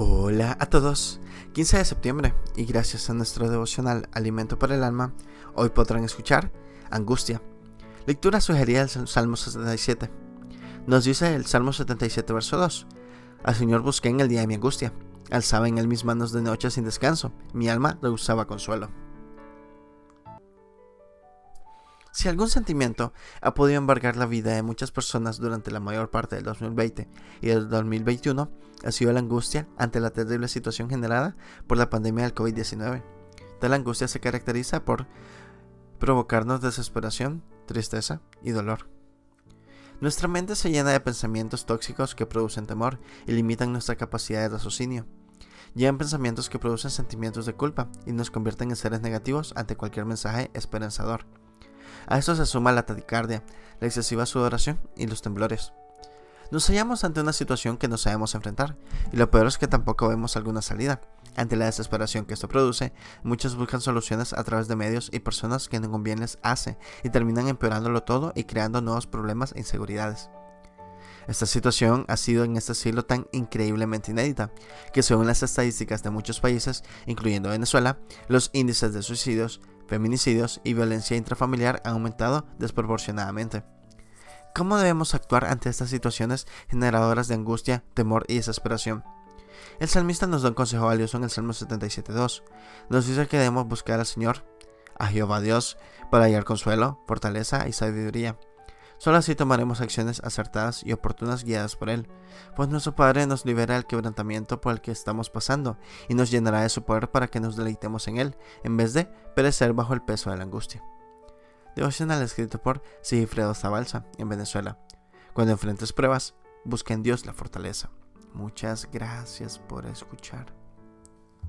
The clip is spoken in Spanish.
Hola a todos, 15 de septiembre y gracias a nuestro devocional Alimento para el Alma, hoy podrán escuchar Angustia. Lectura sugerida del Salmo 77. Nos dice el Salmo 77, verso 2. Al Señor busqué en el día de mi angustia, alzaba en él mis manos de noche sin descanso, mi alma rehusaba consuelo. Si algún sentimiento ha podido embargar la vida de muchas personas durante la mayor parte del 2020 y del 2021, ha sido la angustia ante la terrible situación generada por la pandemia del COVID-19. Tal angustia se caracteriza por provocarnos desesperación, tristeza y dolor. Nuestra mente se llena de pensamientos tóxicos que producen temor y limitan nuestra capacidad de raciocinio. Llegan pensamientos que producen sentimientos de culpa y nos convierten en seres negativos ante cualquier mensaje esperanzador. A esto se suma la tadicardia, la excesiva sudoración y los temblores. Nos hallamos ante una situación que no sabemos enfrentar, y lo peor es que tampoco vemos alguna salida. Ante la desesperación que esto produce, muchos buscan soluciones a través de medios y personas que ningún bien les hace, y terminan empeorándolo todo y creando nuevos problemas e inseguridades. Esta situación ha sido en este siglo tan increíblemente inédita, que según las estadísticas de muchos países, incluyendo Venezuela, los índices de suicidios, feminicidios y violencia intrafamiliar han aumentado desproporcionadamente. ¿Cómo debemos actuar ante estas situaciones generadoras de angustia, temor y desesperación? El salmista nos da un consejo valioso en el Salmo 77.2. Nos dice que debemos buscar al Señor, a Jehová Dios, para hallar consuelo, fortaleza y sabiduría. Solo así tomaremos acciones acertadas y oportunas guiadas por Él, pues nuestro Padre nos libera del quebrantamiento por el que estamos pasando y nos llenará de su poder para que nos deleitemos en Él, en vez de perecer bajo el peso de la angustia. Devocional escrito por Sigifredo Zabalza, en Venezuela. Cuando enfrentes pruebas, busca en Dios la fortaleza. Muchas gracias por escuchar.